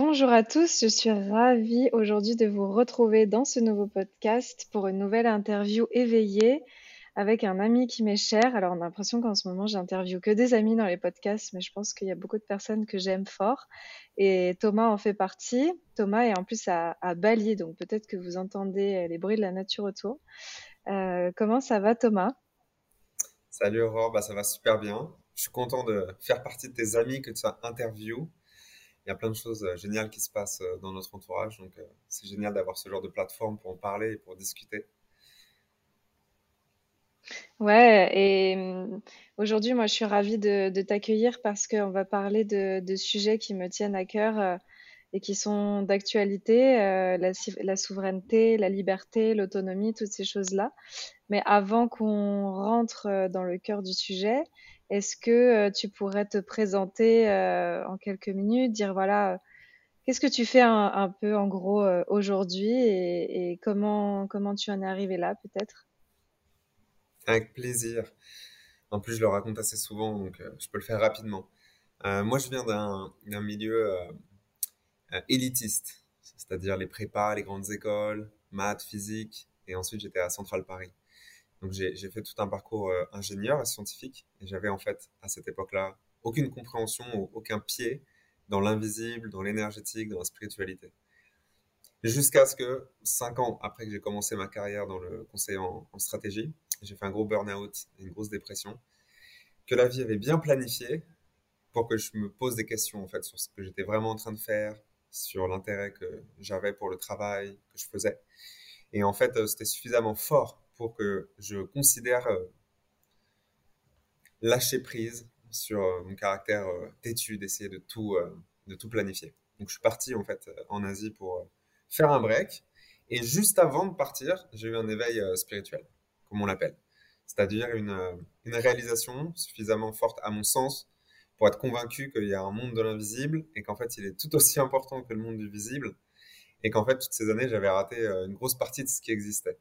Bonjour à tous, je suis ravie aujourd'hui de vous retrouver dans ce nouveau podcast pour une nouvelle interview éveillée avec un ami qui m'est cher. Alors, on a l'impression qu'en ce moment, j'interviewe que des amis dans les podcasts, mais je pense qu'il y a beaucoup de personnes que j'aime fort. Et Thomas en fait partie. Thomas est en plus à, Bali, donc peut-être que vous entendez les bruits de la nature autour. Euh, comment ça va, Thomas? Salut Aurore, bah, ça va super bien. Je suis content de faire partie de tes amis que tu as interview il y a plein de choses euh, géniales qui se passent euh, dans notre entourage. Donc, euh, c'est génial d'avoir ce genre de plateforme pour en parler et pour discuter. Ouais, et hum, aujourd'hui, moi, je suis ravie de, t'accueillir parce qu'on va parler de, sujets qui me tiennent à cœur et qui sont d'actualité, la, souveraineté, la liberté, l'autonomie, toutes ces choses-là. Mais avant qu'on rentre dans le cœur du sujet, est-ce que tu pourrais te présenter en quelques minutes, dire voilà, qu'est-ce que tu fais un, peu en gros aujourd'hui et, comment, comment tu en es arrivé là peut-être? Avec plaisir. En plus, je le raconte assez souvent, donc je peux le faire rapidement. moi, je viens d'un milieu élitiste, c'est-à-dire les prépas, les grandes écoles, maths, physique, et ensuite j'étais à Central Paris. Donc j'ai fait tout un parcours euh, ingénieur et scientifique et j'avais en fait à cette époque-là aucune compréhension ou aucun pied dans l'invisible, dans l'énergétique, dans la spiritualité. Jusqu'à ce que cinq ans après que j'ai commencé ma carrière dans le conseil en, stratégie, j'ai fait un gros burn-out une grosse dépression, que la vie avait bien planifié pour que je me pose des questions en fait sur ce que j'étais vraiment en train de faire, sur l'intérêt que j'avais pour le travail que je faisais. Et en fait, euh, c'était suffisamment fort pour que je considère euh, lâcher prise sur euh, mon caractère euh, têtu d'essayer de tout, de tout planifier. Donc je suis parti en fait en Asie pour faire un break. Et juste avant de partir, j'ai eu un éveil spirituel, comme on l'appelle. C'est-à-dire une, une réalisation suffisamment forte à mon sens pour être convaincu qu'il y a un monde de l'invisible et qu'en fait il est tout aussi important que le monde du visible et qu'en fait toutes ces années j'avais raté une grosse partie de ce qui existait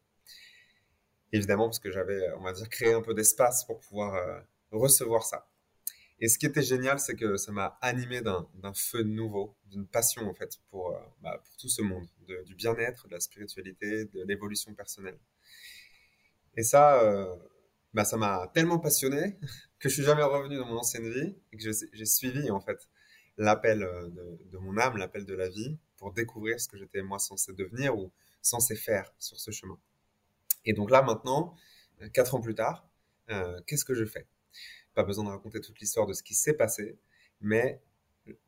évidemment parce que j'avais, on va dire, créé un peu d'espace pour pouvoir euh, recevoir ça. Et ce qui était génial, c'est que ça m'a animé d'un feu nouveau, d'une passion en fait pour, euh, bah, tout ce monde, du bien-être, de la spiritualité, de l'évolution personnelle. Et ça, euh, bah, ça m'a tellement passionné que je suis jamais revenu dans mon ancienne vie et que j'ai suivi en fait l'appel de, mon âme, l'appel de la vie, pour découvrir ce que j'étais moi censé devenir ou censé faire sur ce chemin. Et donc là, maintenant, euh, quatre ans plus tard, euh, qu'est-ce que je fais? Pas besoin de raconter toute l'histoire de ce qui s'est passé, mais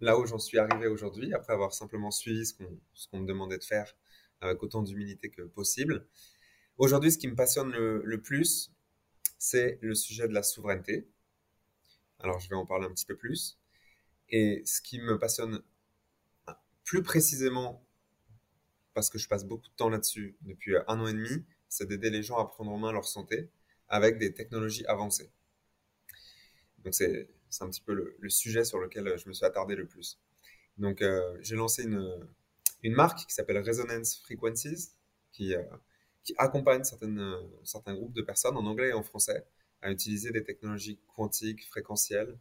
là où j'en suis arrivé aujourd'hui, après avoir simplement suivi ce qu'on me demandait de faire avec autant d'humilité que possible, aujourd'hui, ce qui me passionne le, plus, c'est le sujet de la souveraineté. Alors, je vais en parler un petit peu plus. Et ce qui me passionne plus précisément, parce que je passe beaucoup de temps là-dessus depuis un an et demi, c'est d'aider les gens à prendre en main leur santé avec des technologies avancées. Donc c'est un petit peu le, sujet sur lequel je me suis attardé le plus. Donc euh, j'ai lancé une, une marque qui s'appelle Resonance Frequencies, qui, euh, qui accompagne certaines, certains groupes de personnes en anglais et en français à utiliser des technologies quantiques, fréquentielles,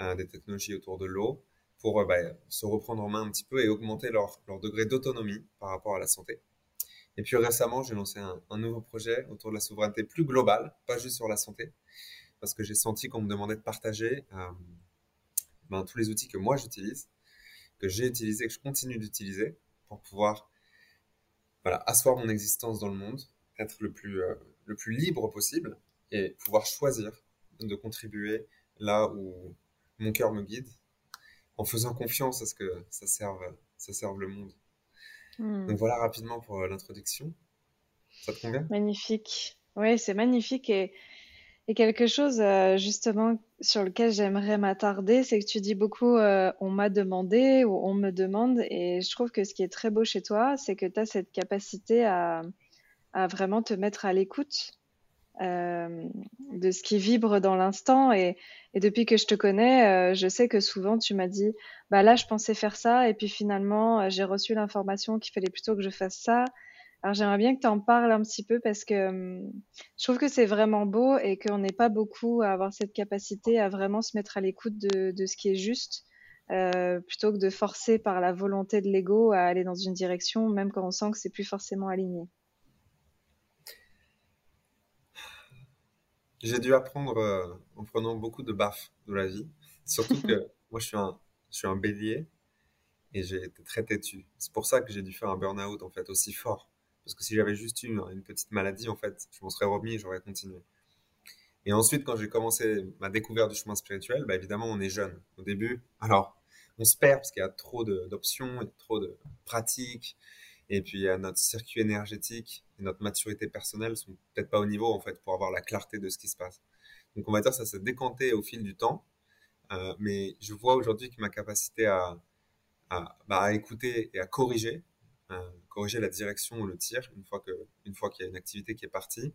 euh, des technologies autour de l'eau, pour bah, se reprendre en main un petit peu et augmenter leur, leur degré d'autonomie par rapport à la santé. Et puis récemment, j'ai lancé un, nouveau projet autour de la souveraineté plus globale, pas juste sur la santé, parce que j'ai senti qu'on me demandait de partager euh, ben, tous les outils que moi j'utilise, que j'ai utilisés, que je continue d'utiliser pour pouvoir voilà, asseoir mon existence dans le monde être le plus, le plus libre possible et pouvoir choisir de contribuer là où mon cœur me guide, en faisant confiance à ce que ça serve, ça serve le monde. Hmm. Donc voilà rapidement pour euh, l'introduction. Ça te convient? Magnifique. Oui, c'est magnifique et, et, quelque chose euh, justement sur lequel j'aimerais m'attarder, c'est que tu dis beaucoup euh, on m'a demandé ou on me demande et je trouve que ce qui est très beau chez toi, c'est que tu as cette capacité à, à vraiment te mettre à l'écoute euh, de ce qui vibre dans l'instant. Et, depuis que je te connais, euh, je sais que souvent tu m'as dit, bah là je pensais faire ça, et puis finalement euh, j'ai reçu l'information qu'il fallait plutôt que je fasse ça. Alors j'aimerais bien que tu en parles un petit peu parce que hum, je trouve que c'est vraiment beau et qu'on n'est pas beaucoup à avoir cette capacité à vraiment se mettre à l'écoute de, de, ce qui est juste. plutôt que de forcer par la volonté de l'ego à aller dans une direction, même quand on sent que c'est plus forcément aligné. J'ai dû apprendre euh, en prenant beaucoup de baffes de la vie. Surtout que moi, je suis un, je suis un bélier et j'ai été très têtu. C'est pour ça que j'ai dû faire un burn-out en fait aussi fort. Parce que si j'avais juste eu une, petite maladie, en fait, je m'en serais remis et j'aurais continué. Et ensuite, quand j'ai commencé ma découverte du chemin spirituel, bah, évidemment, on est jeune au début. Alors, on se perd parce qu'il y a trop d'options, trop de pratiques. Et puis, notre circuit énergétique notre maturité personnelle sont peut-être pas au niveau, en fait, pour avoir la clarté de ce qui se passe. Donc, on va dire ça s'est décanté au fil du temps. Euh, mais je vois aujourd'hui que ma capacité à, bah, écouter et à corriger, euh, corriger la direction ou le tir, une fois que, fois qu'il y a une activité qui est partie,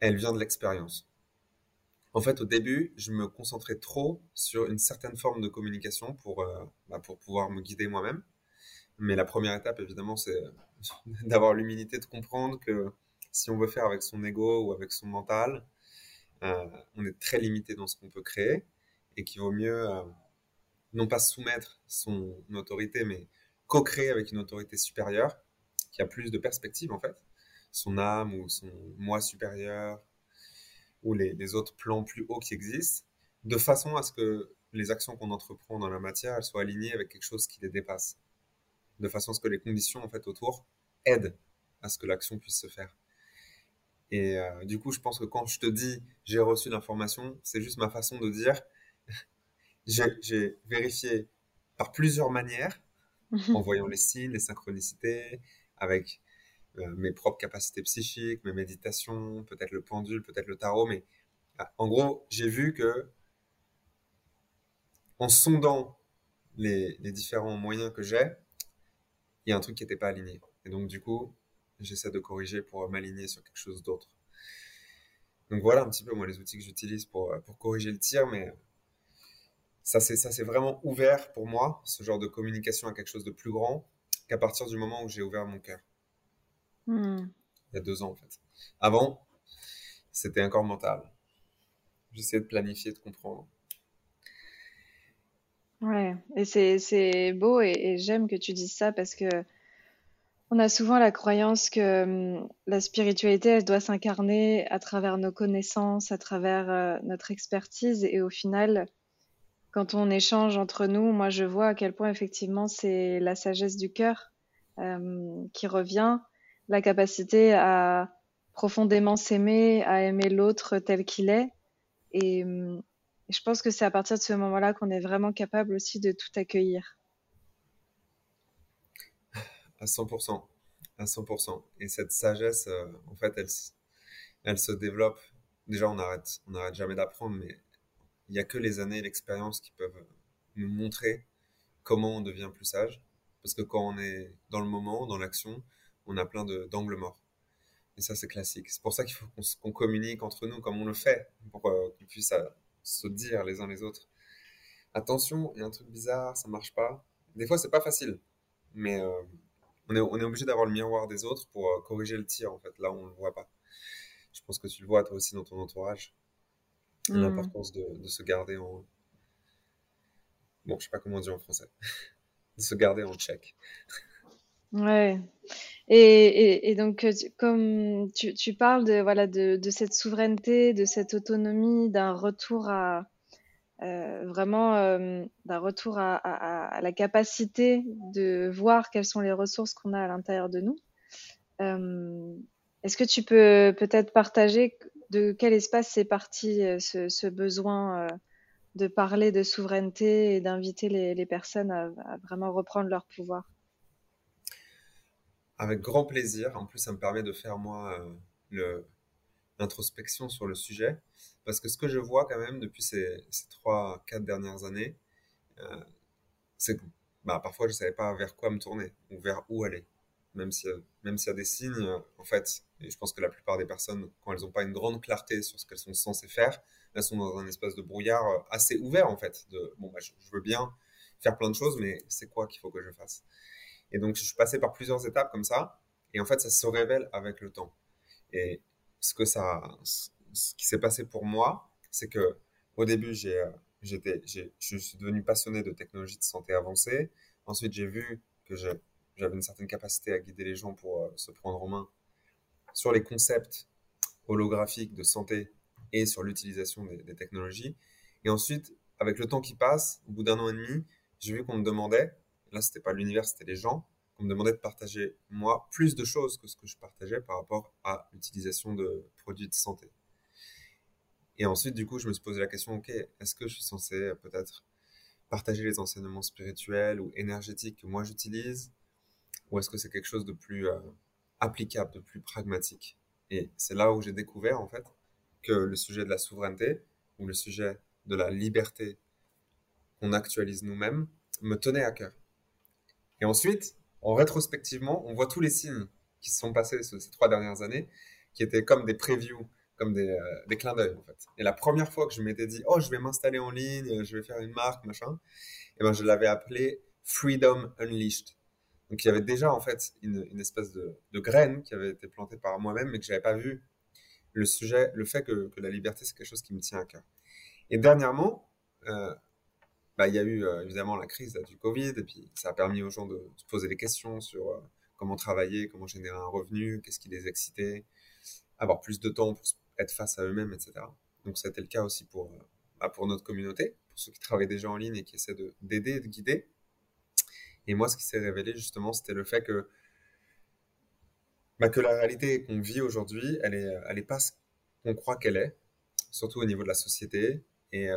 elle vient de l'expérience. En fait, au début, je me concentrais trop sur une certaine forme de communication pour, euh, bah, pour pouvoir me guider moi-même. Mais la première étape, évidemment, c'est d'avoir l'humilité de comprendre que si on veut faire avec son ego ou avec son mental, euh, on est très limité dans ce qu'on peut créer et qu'il vaut mieux euh, non pas soumettre son autorité, mais co-créer avec une autorité supérieure qui a plus de perspectives en fait, son âme ou son moi supérieur ou les, autres plans plus hauts qui existent, de façon à ce que les actions qu'on entreprend dans la matière soient alignées avec quelque chose qui les dépasse de façon à ce que les conditions en fait autour aident à ce que l'action puisse se faire. Et euh, du coup, je pense que quand je te dis j'ai reçu l'information, c'est juste ma façon de dire j'ai vérifié par plusieurs manières, en voyant les signes, les synchronicités, avec euh, mes propres capacités psychiques, mes méditations, peut-être le pendule, peut-être le tarot, mais ah, en gros, j'ai vu que en sondant les différents moyens que j'ai, il y a un truc qui n'était pas aligné. Et donc, du coup, j'essaie de corriger pour m'aligner sur quelque chose d'autre. Donc voilà un petit peu moi les outils que j'utilise pour, euh, pour corriger le tir, mais ça c'est ça c'est vraiment ouvert pour moi ce genre de communication à quelque chose de plus grand qu'à partir du moment où j'ai ouvert mon cœur. Hmm. Il y a deux ans en fait. Avant, c'était encore mental. J'essayais de planifier, de comprendre. Ouais, et c'est beau et, j'aime que tu dises ça parce que on a souvent la croyance que hum, la spiritualité, elle doit s'incarner à travers nos connaissances, à travers euh, notre expertise et au final, quand on échange entre nous, moi je vois à quel point effectivement c'est la sagesse du cœur hum, qui revient, la capacité à profondément s'aimer, à aimer l'autre tel qu'il est et hum, et je pense que c'est à partir de ce moment-là qu'on est vraiment capable aussi de tout accueillir. À 100%. À 100%. Et cette sagesse, euh, en fait, elle, se développe. Déjà, on n'arrête on arrête jamais d'apprendre, mais il n'y a que les années et l'expérience qui peuvent nous montrer comment on devient plus sage. Parce que quand on est dans le moment, dans l'action, on a plein d'angles morts. Et ça, c'est classique. C'est pour ça qu'il faut qu'on communique entre nous comme on le fait, pour euh, qu'on puisse euh, se dire les uns les autres attention, il y a un truc bizarre, ça marche pas. Des fois, c'est pas facile, mais euh, on, est, on est obligé d'avoir le miroir des autres pour euh, corriger le tir, en fait, là on le voit pas. Je pense que tu le vois toi aussi dans ton entourage. Hmm. L'importance de, de, se garder en. Bon, je sais pas comment dire en français. de se garder en check. Ouais. Et, donc, euh, comme tu, tu, parles de, voilà, de, cette souveraineté, de cette autonomie, d'un retour à euh, vraiment euh, d'un retour à, la capacité de voir quelles sont les ressources qu'on a à l'intérieur de nous. Est-ce que tu peux peut-être partager de quel espace c'est parti ce, besoin de parler de souveraineté et d'inviter les, personnes à, vraiment reprendre leur pouvoir? Avec grand plaisir. En plus, ça me permet de faire moi le, l'introspection sur le sujet. Parce que ce que je vois quand même depuis ces, trois, quatre dernières années, euh, c'est que bah, parfois je ne savais pas vers quoi me tourner ou vers où aller. Même s'il même y a des signes, en fait, et je pense que la plupart des personnes, quand elles n'ont pas une grande clarté sur ce qu'elles sont censées faire, elles sont dans un espace de brouillard euh, assez ouvert, en fait. De, bon, bah, je, veux bien faire plein de choses, mais c'est quoi qu'il faut que je fasse? Et donc, je suis passé par plusieurs étapes comme ça, et en fait, ça se révèle avec le temps. Et, ce que ça, ce qui s'est passé pour moi, c'est que au début, j'ai, euh, j'étais, je suis devenu passionné de technologie de santé avancée. Ensuite, j'ai vu que j'avais une certaine capacité à guider les gens pour euh, se prendre en main sur les concepts holographiques de santé et sur l'utilisation des, des, technologies. Et ensuite, avec le temps qui passe, au bout d'un an et demi, j'ai vu qu'on me demandait, là, c'était pas l'univers, c'était les gens, on me demandait de partager, moi, plus de choses que ce que je partageais par rapport à l'utilisation de produits de santé. Et ensuite, du coup, je me suis posé la question, ok, est-ce que je suis censé euh, peut-être partager les enseignements spirituels ou énergétiques que moi j'utilise Ou est-ce que c'est quelque chose de plus euh, applicable, de plus pragmatique? Et c'est là où j'ai découvert, en fait, que le sujet de la souveraineté ou le sujet de la liberté qu'on actualise nous-mêmes me tenait à cœur. Et ensuite, en rétrospectivement, on voit tous les signes qui se sont passés ces, trois dernières années, qui étaient comme des previews, comme des, euh, clins d'œil. Et la première fois que je m'étais dit, oh, je vais m'installer en ligne, je vais faire une marque, machin, et eh ben je l'avais appelé Freedom Unleashed. Donc il y avait déjà en fait une, espèce de, graine qui avait été plantée par moi-même, mais que j'avais pas vu le sujet, le fait que, la liberté c'est quelque chose qui me tient à cœur. Et dernièrement, euh, bah, il y a eu euh, évidemment la crise du Covid, et puis ça a permis aux gens de se poser des questions sur euh, comment travailler, comment générer un revenu, qu'est-ce qui les excitait, avoir plus de temps pour être face à eux-mêmes, etc. Donc été le cas aussi pour, euh, bah, pour notre communauté, pour ceux qui travaillent déjà en ligne et qui essaient d'aider, de, guider. Et moi, ce qui s'est révélé justement, c'était le fait que, bah, que la réalité qu'on vit aujourd'hui, elle n'est elle est pas ce qu'on croit qu'elle est, surtout au niveau de la société. Et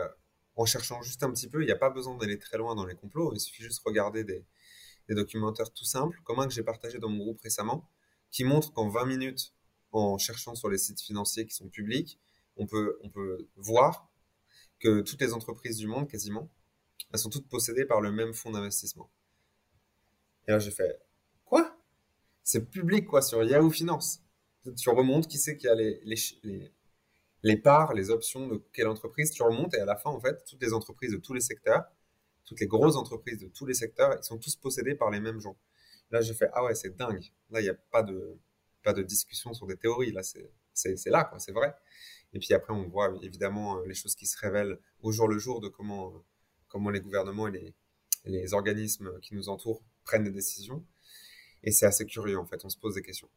en cherchant juste un petit peu. Il n'y a pas besoin d'aller très loin dans les complots. Il suffit juste de regarder des, documentaires tout simples, comme un que j'ai partagé dans mon groupe récemment, qui montre qu'en 20 minutes, en cherchant sur les sites financiers qui sont publics, on peut, voir que toutes les entreprises du monde, quasiment, elles sont toutes possédées par le même fonds d'investissement. Et là, j'ai fait, quoi? C'est public, quoi, sur Yahoo Finance. Tu remontes, qui sait qui a les parts, les options de quelle entreprise, tu remontes et à la fin, en fait, toutes les entreprises de tous les secteurs, toutes les grosses entreprises de tous les secteurs, ils sont tous possédés par les mêmes gens. Là, j'ai fait, ah ouais, c'est dingue. Là, il n'y a pas de, pas de discussion sur des théories. Là, c'est là, quoi, c'est vrai. Et puis après, on voit évidemment euh, les choses qui se révèlent au jour le jour de comment, comment les gouvernements et les, les organismes qui nous entourent prennent des décisions. Et c'est assez curieux, en fait, on se pose des questions.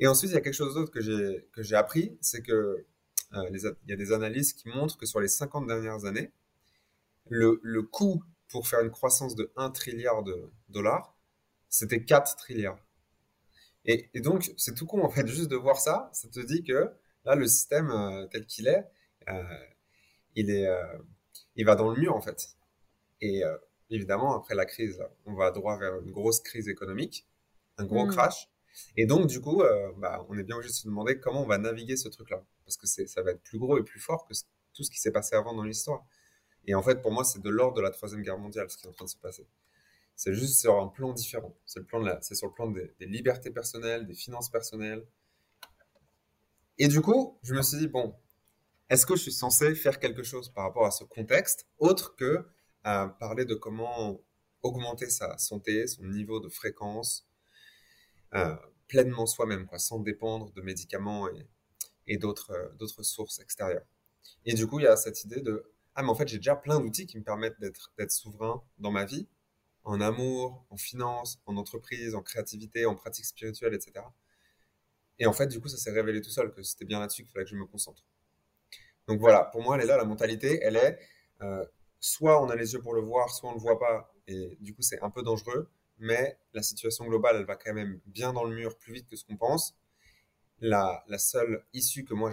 Et ensuite, il y a quelque chose d'autre que j'ai appris, c'est que euh, il y a des analyses qui montrent que sur les 50 dernières années, le, le coût pour faire une croissance de 1 trilliard de dollars, c'était 4 trilliards. Et, et donc, c'est tout con, en fait, juste de voir ça, ça te dit que là, le système euh, tel qu'il est, euh, il, est il va dans le mur, en fait. Et évidemment, après la crise, on va droit vers une grosse crise économique, un gros mm. crash. Et donc, du coup, bah, on est bien obligé de se demander comment on va naviguer ce truc-là parce que ça va être plus gros et plus fort que tout ce qui s'est passé avant dans l'histoire. Et en fait, pour moi, c'est de l'ordre de la Troisième Guerre mondiale, ce qui est en train de se passer. C'est juste sur un plan différent. C'est, sur le plan des, libertés personnelles, des finances personnelles. Et du coup, je me suis dit, bon, est-ce que je suis censé faire quelque chose par rapport à ce contexte, autre que euh, parler de comment augmenter sa santé, son niveau de fréquence, euh, pleinement soi-même, sans dépendre de médicaments et, euh, d'autres sources extérieures. Et du coup, il y a cette idée de ah mais en fait j'ai déjà plein d'outils qui me permettent d'être d'être souverain dans ma vie, en amour, en finance, en entreprise, en créativité, en pratique spirituelle, etc. Et en fait, du coup, ça s'est révélé tout seul que c'était bien là-dessus qu'il fallait que je me concentre. Donc voilà, pour moi, elle est là, la mentalité, elle est euh, soit on a les yeux pour le voir, soit on ne le voit pas, et du coup, c'est un peu dangereux, mais la situation globale, elle va quand même bien dans le mur, plus vite que ce qu'on pense. La, la seule issue que moi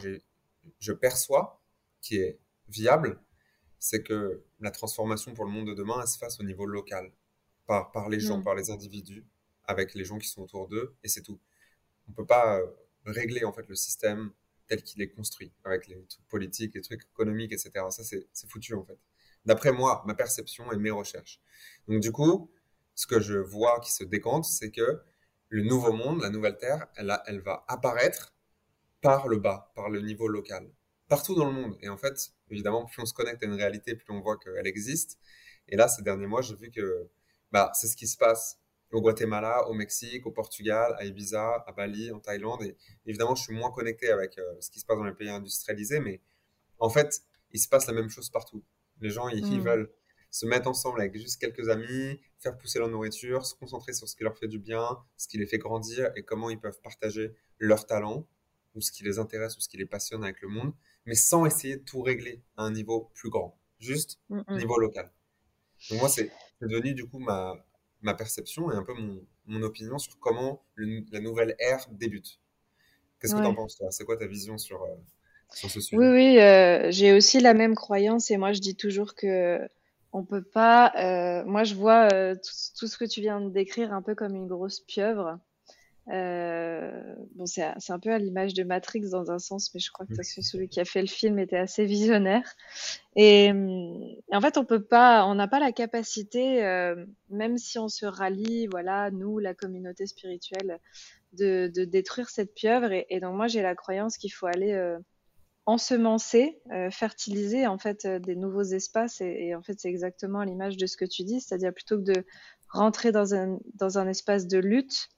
je perçois, qui est viable, c'est que la transformation pour le monde de demain, elle se fasse au niveau local, par, par les gens, mm. par les individus, avec les gens qui sont autour d'eux, et c'est tout. On ne peut pas euh, régler en fait le système tel qu'il est construit, avec les trucs politiques, les trucs économiques, etc. Ça, c'est foutu en fait. D'après moi, ma perception et mes recherches. Donc du coup, ce que je vois qui se décante, c'est que le nouveau monde, la nouvelle Terre, elle, elle va apparaître par le bas, par le niveau local, partout dans le monde. Et en fait, évidemment, plus on se connecte à une réalité, plus on voit qu'elle existe. Et là, ces derniers mois, j'ai vu que bah, c'est ce qui se passe au Guatemala, au Mexique, au Portugal, à Ibiza, à Bali, en Thaïlande. Et évidemment, je suis moins connecté avec euh, ce qui se passe dans les pays industrialisés, mais en fait, il se passe la même chose partout. Les gens, ils, mm. veulent se mettre ensemble avec juste quelques amis, faire pousser leur nourriture, se concentrer sur ce qui leur fait du bien, ce qui les fait grandir et comment ils peuvent partager leurs talents ou ce qui les intéresse ou ce qui les passionne avec le monde, mais sans essayer de tout régler à un niveau plus grand, juste mm, mm. niveau local. Donc moi, c'est devenu du coup ma, ma perception et un peu mon, mon opinion sur comment la nouvelle ère débute. Qu'est-ce que tu en penses, toi? C'est quoi ta vision sur, euh, sur ce sujet? Oui, oui, euh, j'ai aussi la même croyance et moi je dis toujours que on peut pas. Euh, moi, je vois tout, tout, ce que tu viens de décrire un peu comme une grosse pieuvre. Euh, bon, c'est un peu à l'image de Matrix dans un sens, mais je crois que celui qui a fait le film était assez visionnaire. Et, en fait, on peut pas, on n'a pas la capacité, euh, même si on se rallie, voilà, nous, la communauté spirituelle, de, de détruire cette pieuvre. Et, et donc, moi, j'ai la croyance qu'il faut aller euh, ensemencer, euh, fertiliser en fait euh, des nouveaux espaces. Et, en fait, c'est exactement l'image de ce que tu dis, c'est-à-dire plutôt que de rentrer dans un, dans un espace de lutte,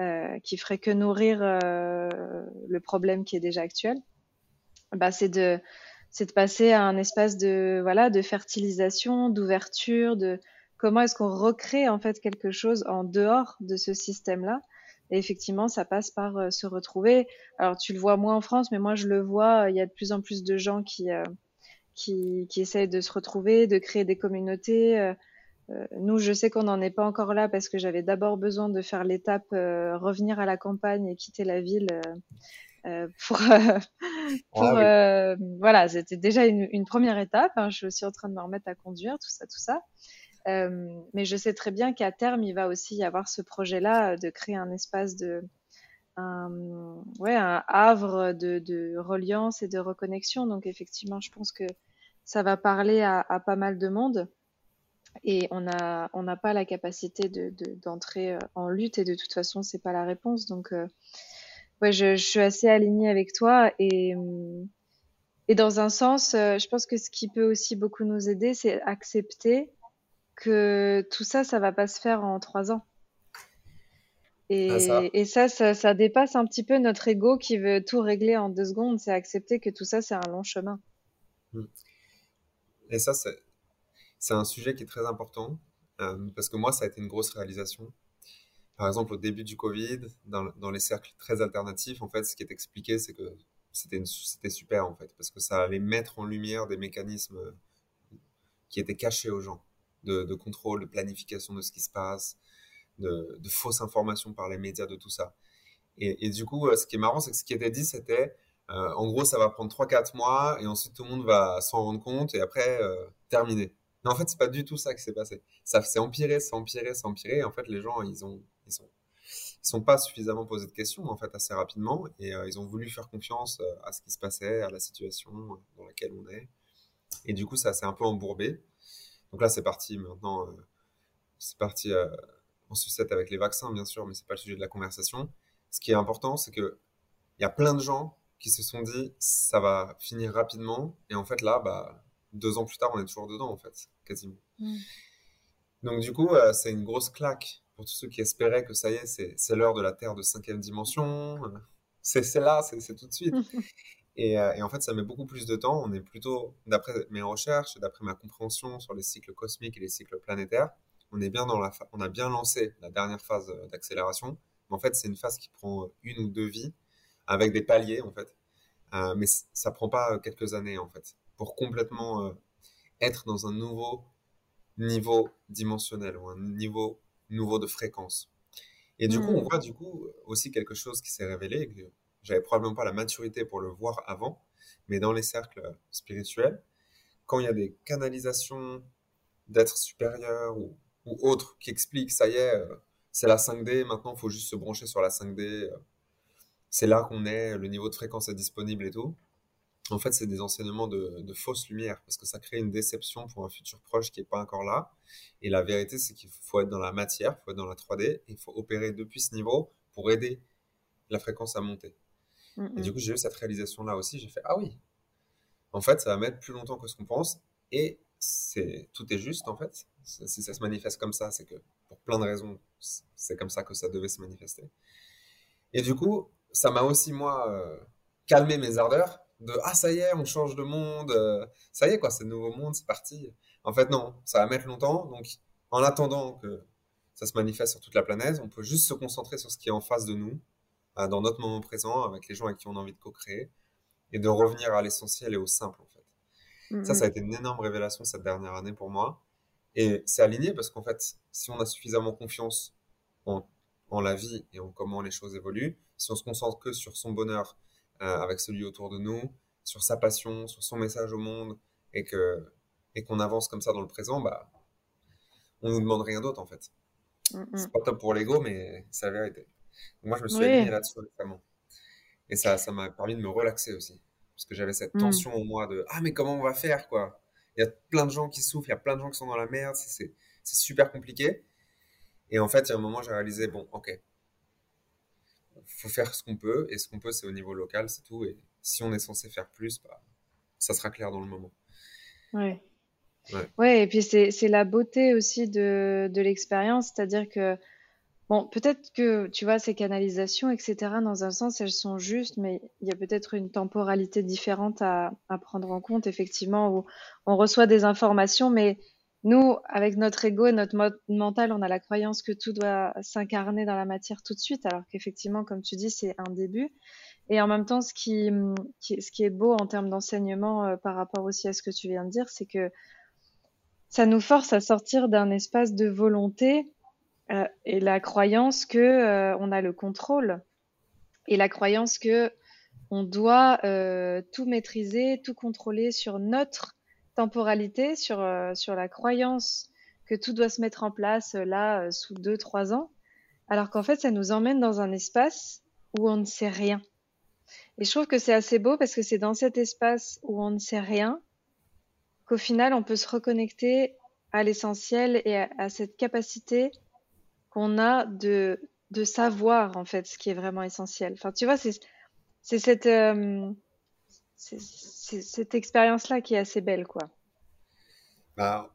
euh, qui ferait que nourrir le problème qui est déjà actuel, bah, c'est de c'est de passer à un espace de voilà de fertilisation, d'ouverture, de comment est-ce qu'on recrée en fait quelque chose en dehors de ce système-là. Et effectivement, ça passe par euh, se retrouver. Alors tu le vois moins en France, mais moi je le vois. Il y a de plus en plus de gens qui euh, qui, qui essayent de se retrouver, de créer des communautés. Euh, nous, je sais qu'on n'en est pas encore là parce que j'avais d'abord besoin de faire l'étape euh, revenir à la campagne et quitter la ville euh, pour, pour ah voilà, c'était déjà une, une, première étape. Hein. Je suis aussi en train de me remettre à conduire, tout ça, tout ça. Mais je sais très bien qu'à terme, il va aussi y avoir ce projet-là de créer un espace de, un, ouais, un havre de, reliance et de reconnexion. Donc effectivement, je pense que ça va parler à, pas mal de monde. Et on n'a on n'a pas la capacité de d'entrer euh, en lutte. Et de toute façon c'est pas la réponse. Donc euh, ouais je, je, suis assez alignée avec toi. Et et dans un sens euh, je pense que ce qui peut aussi beaucoup nous aider c'est accepter que tout ça ça va pas se faire en trois ans et, ah, ça. et ça, ça, ça dépasse un petit peu notre ego qui veut tout régler en deux secondes c'est accepter que tout ça c'est un long chemin mmh. et ça c'est c'est un sujet qui est très important euh, parce que moi, ça a été une grosse réalisation. Par exemple, au début du Covid, dans, dans les cercles très alternatifs, en fait, ce qui est expliqué, c'est que c'était super, en fait, parce que ça allait mettre en lumière des mécanismes qui étaient cachés aux gens, de, contrôle, de planification de ce qui se passe, de, fausses informations par les médias, de tout ça. Et, du coup, euh, ce qui est marrant, c'est que ce qui était dit, c'était, euh, en gros, ça va prendre 3-4 mois, et ensuite tout le monde va s'en rendre compte, et après, euh, terminer. Mais en fait, c'est pas du tout ça qui s'est passé. Ça s'est empiré, ça empiré, ça empiré. Et en fait, les gens, ils ont, ils sont, ils sont pas suffisamment posés de questions en fait assez rapidement et euh, ils ont voulu faire confiance à ce qui se passait, à la situation dans laquelle on est. Et du coup, ça s'est un peu embourbé. Donc là, c'est parti maintenant. c'est parti en sucette avec les vaccins, bien sûr, mais c'est pas le sujet de la conversation. Ce qui est important, c'est que il y a plein de gens qui se sont dit ça va finir rapidement et en fait là, bah deux ans plus tard, on est toujours dedans, en fait, quasiment. Mm. Donc, du coup, euh, c'est une grosse claque pour tous ceux qui espéraient que ça y est, c'est l'heure de la Terre de cinquième dimension. C'est là, c'est tout de suite. et, euh, et, en fait, ça met beaucoup plus de temps. On est plutôt, d'après mes recherches, d'après ma compréhension sur les cycles cosmiques et les cycles planétaires, on est bien dans la, on a bien lancé la dernière phase d'accélération. Mais en fait, c'est une phase qui prend une ou deux vies avec des paliers, en fait. Euh, mais ça prend pas quelques années, en fait pour complètement euh, être dans un nouveau niveau dimensionnel ou un niveau nouveau de fréquence. Et du coup, on Hmm. voit du coup aussi quelque chose qui s'est révélé, j'avais probablement pas la maturité pour le voir avant, mais dans les cercles spirituels, quand il y a des canalisations d'êtres supérieurs ou, autres qui expliquent, ça y est, euh, c'est la 5D, maintenant il faut juste se brancher sur la 5D, euh, c'est là qu'on est, le niveau de fréquence est disponible et tout. En fait, c'est des enseignements de, de fausse lumière, parce que ça crée une déception pour un futur proche qui n'est pas encore là. Et la vérité, c'est qu'il faut être dans la matière, il faut être dans la 3D, et il faut opérer depuis ce niveau pour aider la fréquence à monter. Mm, Et du mm. coup, j'ai eu cette réalisation-là aussi. J'ai fait, ah oui, en fait, ça va mettre plus longtemps que ce qu'on pense. Et c'est, tout est juste, en fait. Si ça se manifeste comme ça, c'est que pour plein de raisons, c'est comme ça que ça devait se manifester. Et du coup, ça m'a aussi, moi, euh, calmé mes ardeurs de, ah, ça y est, on change de monde. euh, ça y est, quoi, c'est le nouveau monde, c'est parti. En fait, non, ça va mettre longtemps. Donc, en attendant que ça se manifeste sur toute la planète, on peut juste se concentrer sur ce qui est en face de nous, dans notre moment présent, avec les gens avec qui on a envie de co-créer, et de revenir à l'essentiel et au simple, en fait. Mm, Ça, ça a été une énorme révélation cette dernière année pour moi. Et c'est aligné parce qu'en fait, si on a suffisamment confiance en, en la vie et en comment les choses évoluent, si on se concentre que sur son bonheur euh, avec celui autour de nous, sur sa passion, sur son message au monde, et que et qu'on avance comme ça dans le présent, bah, on nous demande rien d'autre en fait. Mm, mm. C'est pas top pour l'ego, mais c'est la vérité. Moi, je me suis Oui. aligné là-dessus récemment. Et ça, ça m'a permis de me relaxer aussi. Parce que j'avais cette Mm. tension en moi de Ah, mais comment on va faire, quoi? Il y a plein de gens qui souffrent, il y a plein de gens qui sont dans la merde, c'est super compliqué. Et en fait, il y a un moment, j'ai réalisé Bon, ok, faut faire ce qu'on peut, et ce qu'on peut, c'est au niveau local, c'est tout. Et si on est censé faire plus, bah, ça sera clair dans le moment. Ouais. Ouais. Ouais, et puis c'est c'est la beauté aussi de, de l'expérience, c'est-à-dire que, bon, peut-être que, tu vois, ces canalisations, etc., dans un sens, elles sont justes, mais il y a peut-être une temporalité différente à, prendre en compte, effectivement, où on reçoit des informations, mais nous, avec notre ego et notre mode mental, on a la croyance que tout doit s'incarner dans la matière tout de suite, alors qu'effectivement, comme tu dis, c'est un début. Et en même temps, ce qui, qui- ce qui est beau en termes d'enseignement euh, par rapport aussi à ce que tu viens de dire, c'est que ça nous force à sortir d'un espace de volonté euh, et la croyance que euh, on a le contrôle et la croyance que on doit euh, tout maîtriser, tout contrôler sur notre temporalité, sur sur la croyance que tout doit se mettre en place là sous deux trois ans, alors qu'en fait ça nous emmène dans un espace où on ne sait rien. Et je trouve que c'est assez beau parce que c'est dans cet espace où on ne sait rien qu'au final, on peut se reconnecter à l'essentiel et à cette capacité qu'on a de, de savoir, en fait, ce qui est vraiment essentiel. Enfin, tu vois, c'est, cette, euh, cette expérience-là qui est assez belle, quoi. Bah,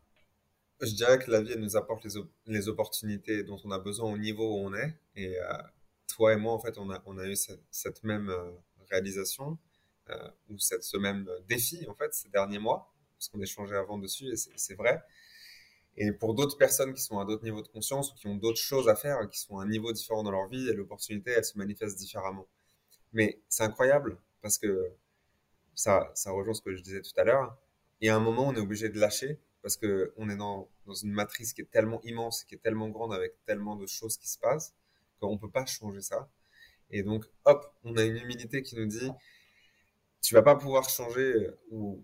je dirais que la vie, nous apporte les, les opportunités dont on a besoin au niveau où on est. Et euh, toi et moi, en fait, on a, on a eu cette, même euh, réalisation ou cette, ce même défi, en fait, ces derniers mois, parce qu'on échangeait avant dessus, et c'est vrai. Et pour d'autres personnes qui sont à d'autres niveaux de conscience ou qui ont d'autres choses à faire, qui sont à un niveau différent dans leur vie, l'opportunité, elle se manifeste différemment. Mais c'est incroyable parce que ça, ça rejoint ce que je disais tout à l'heure. Et à un moment, on est obligé de lâcher parce que on est dans, une matrice qui est tellement immense, qui est tellement grande avec tellement de choses qui se passent qu'on peut pas changer ça. Et donc, hop, on a une humilité qui nous dit, tu vas pas pouvoir changer ou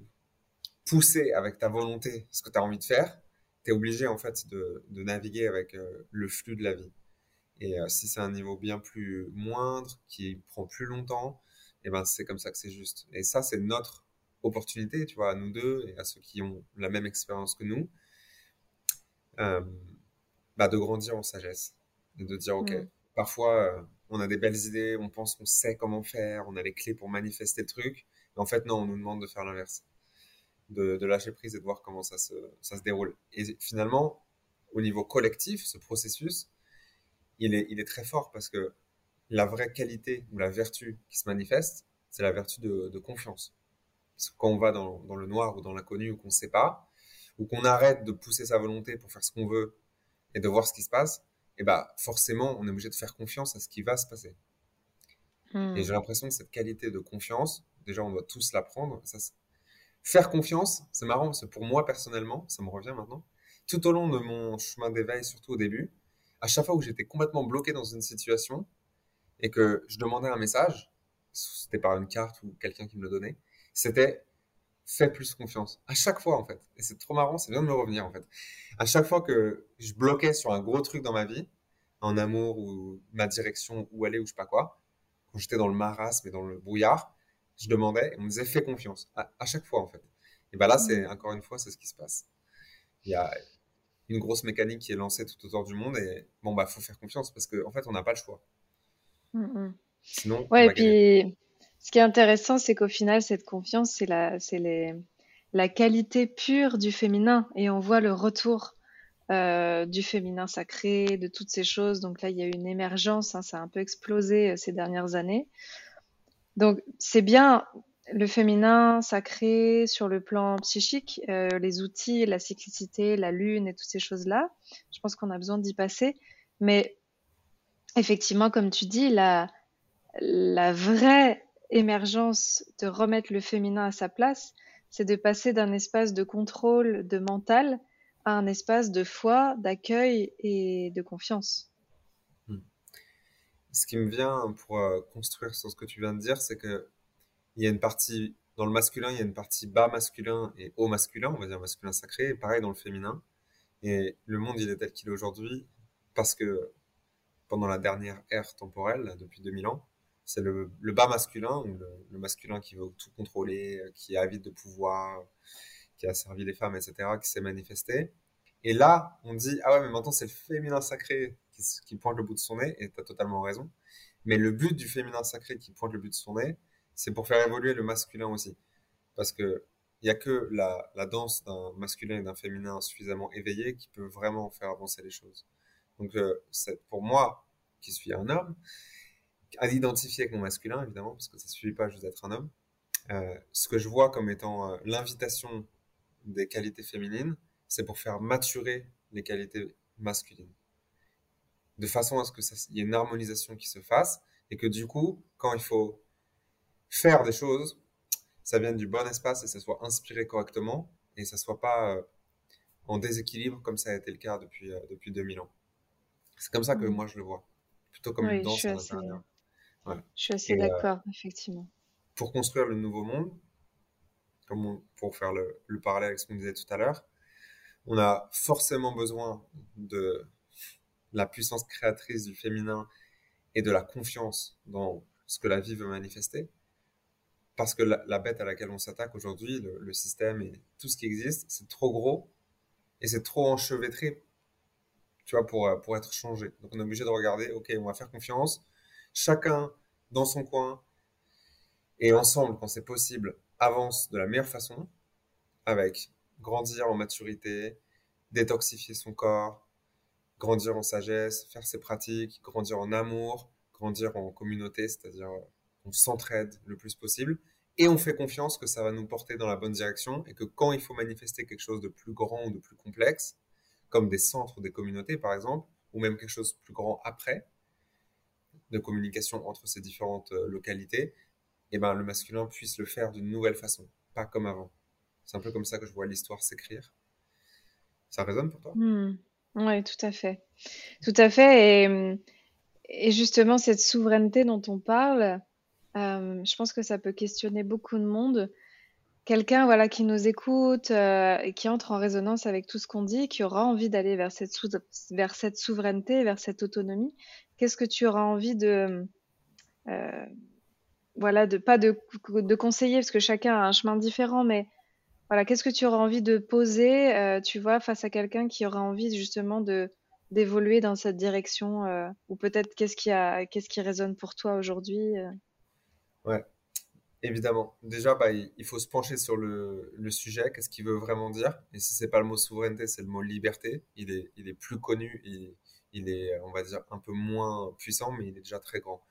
pousser avec ta volonté ce que tu as envie de faire. Tu es obligé en fait de, de naviguer avec euh, le flux de la vie. Et euh, si c'est un niveau bien plus moindre, qui prend plus longtemps, et ben c'est comme ça que c'est juste. Et ça, c'est notre opportunité, tu vois, à nous deux et à ceux qui ont la même expérience que nous, euh, bah, de grandir en sagesse. Et de dire, OK, Mm. parfois, on a des belles idées, on pense qu'on sait comment faire, on a les clés pour manifester le truc. Mais en fait, non, on nous demande de faire l'inverse. De, de lâcher prise et de voir comment ça se, ça se déroule. Et finalement, au niveau collectif, ce processus, il est, il est très fort parce que la vraie qualité ou la vertu qui se manifeste, c'est la vertu de, de confiance. Parce que quand on va dans, dans le noir ou dans l'inconnu ou qu'on ne sait pas, ou qu'on arrête de pousser sa volonté pour faire ce qu'on veut et de voir ce qui se passe, et bah forcément, on est obligé de faire confiance à ce qui va se passer. Hmm. Et j'ai l'impression que cette qualité de confiance, déjà, on doit tous l'apprendre. Ça, faire confiance, c'est marrant, parce que pour moi personnellement, ça me revient maintenant, tout au long de mon chemin d'éveil, surtout au début, à chaque fois où j'étais complètement bloqué dans une situation et que je demandais un message, c'était par une carte ou quelqu'un qui me le donnait, c'était fais plus confiance. À chaque fois, en fait. Et c'est trop marrant, ça vient de me revenir, en fait. À chaque fois que je bloquais sur un gros truc dans ma vie, en amour ou ma direction, où aller ou je sais pas quoi, quand j'étais dans le marasme et dans le brouillard, je demandais on me disait fais confiance. À, chaque fois, en fait. Et ben là, c'est encore une fois, c'est ce qui se passe. Il y a une grosse mécanique qui est lancée tout autour du monde et bon, bah, faut faire confiance parce qu'en en fait, on n'a pas le choix. Mm, mm. Sinon, ouais, et puis ce qui est intéressant, c'est qu'au final, cette confiance, c'est la, c'est les, la qualité pure du féminin et on voit le retour euh, du féminin sacré, de toutes ces choses. Donc là, il y a eu une émergence, hein, ça a un peu explosé euh, ces dernières années. Donc c'est bien le féminin sacré sur le plan psychique, euh, les outils, la cyclicité, la lune et toutes ces choses-là. Je pense qu'on a besoin d'y passer. Mais effectivement, comme tu dis, la, la vraie émergence de remettre le féminin à sa place, c'est de passer d'un espace de contrôle, de mental, à un espace de foi, d'accueil et de confiance. Ce qui me vient pour euh, construire sur ce que tu viens de dire, c'est que il y a une partie dans le masculin, il y a une partie bas masculin et haut masculin, on va dire masculin sacré, et pareil dans le féminin. Et le monde, il est tel qu'il est aujourd'hui parce que pendant la dernière ère temporelle, depuis 2000 ans, c'est le, bas masculin, le, masculin qui veut tout contrôler, qui est avide de pouvoir, qui a servi les femmes, etc., qui s'est manifesté. Et là, on dit, ah ouais, mais maintenant c'est le féminin sacré qui, pointe le bout de son nez, et tu as totalement raison. Mais le but du féminin sacré qui pointe le bout de son nez, c'est pour faire évoluer le masculin aussi. Parce que il n'y a que la, danse d'un masculin et d'un féminin suffisamment éveillé qui peut vraiment faire avancer les choses. Donc, euh, pour moi, qui suis un homme, à l'identifier avec mon masculin, évidemment, parce que ça ne suffit pas juste d'être un homme. Euh, ce que je vois comme étant euh, l'invitation des qualités féminines, c'est pour faire maturer les qualités masculines. De façon à ce qu'il y ait une harmonisation qui se fasse et que du coup, quand il faut faire des choses, ça vienne du bon espace et ça soit inspiré correctement et ça soit pas euh, en déséquilibre comme ça a été le cas depuis, depuis 2000 ans. C'est comme ça que mmh. moi je le vois. Plutôt comme une danse. Je suis assez euh, d'accord, effectivement. Pour construire le nouveau monde, comme pour faire le, parallèle avec ce qu'on disait tout à l'heure, on a forcément besoin de la puissance créatrice du féminin et de la confiance dans ce que la vie veut manifester. Parce que la, bête à laquelle on s'attaque aujourd'hui, le, système et tout ce qui existe, c'est trop gros et c'est trop enchevêtré, tu vois, pour, pour être changé. Donc on est obligé de regarder, ok, on va faire confiance, chacun dans son coin et ensemble, quand c'est possible, avance de la meilleure façon avec grandir en maturité, détoxifier son corps, grandir en sagesse, faire ses pratiques, grandir en amour, grandir en communauté, c'est-à-dire euh, on s'entraide le plus possible et on fait confiance que ça va nous porter dans la bonne direction et que quand il faut manifester quelque chose de plus grand ou de plus complexe, comme des centres, des communautés par exemple, ou même quelque chose de plus grand après, de communication entre ces différentes euh, localités, et eh ben, le masculin puisse le faire d'une nouvelle façon, pas comme avant. C'est un peu comme ça que je vois l'histoire s'écrire. Ça résonne pour toi? Hmm. Oui, tout à fait. Tout à fait. Et, justement, cette souveraineté dont on parle, euh, je pense que ça peut questionner beaucoup de monde. Quelqu'un voilà, qui nous écoute euh, et qui entre en résonance avec tout ce qu'on dit, qui aura envie d'aller vers cette, souveraineté, vers cette autonomie, qu'est-ce que tu auras envie de euh, voilà de pas de, conseiller parce que chacun a un chemin différent mais voilà qu'est-ce que tu auras envie de poser euh, tu vois face à quelqu'un qui aura envie justement de d'évoluer dans cette direction euh, ou peut-être qu'est-ce qui a qu'est-ce qui résonne pour toi aujourd'hui ouais évidemment. Déjà bah, il faut se pencher sur le, le sujet qu'est-ce qu'il veut vraiment dire. Et si c'est pas le mot souveraineté c'est le mot liberté. Il est il est plus connu et il est, on va dire, un peu moins puissant, mais il est déjà très grand.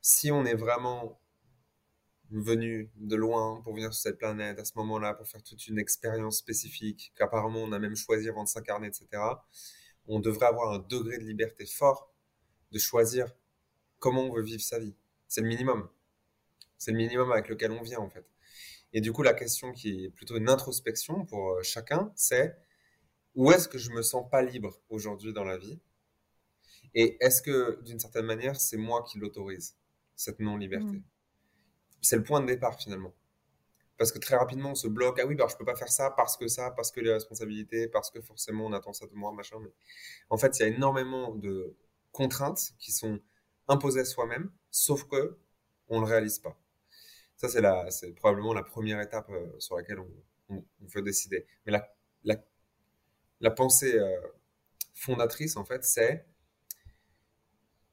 Si on est vraiment venu de loin pour venir sur cette planète à ce moment-là, pour faire toute une expérience spécifique, qu'apparemment on a même choisi avant de s'incarner, etc., on devrait avoir un degré de liberté fort de choisir comment on veut vivre sa vie. C'est le minimum. C'est le minimum avec lequel on vient, en fait. Et du coup, la question qui est plutôt une introspection pour euh, chacun, c'est où est-ce que je me sens pas libre aujourd'hui dans la vie? Et est-ce que, d'une certaine manière, c'est moi qui l'autorise, cette non-liberté? Mmh. C'est le point de départ finalement. Parce que très rapidement, on se bloque. Ah oui, bah, je peux pas faire ça parce que ça, parce que les responsabilités, parce que forcément on attend ça de moi, machin. Mais en fait, il y a énormément de contraintes qui sont imposées à soi-même, sauf que on le réalise pas. Ça, c'est c'est probablement la première étape euh, sur laquelle on, on, veut décider. Mais la, la la pensée euh, fondatrice, en fait, c'est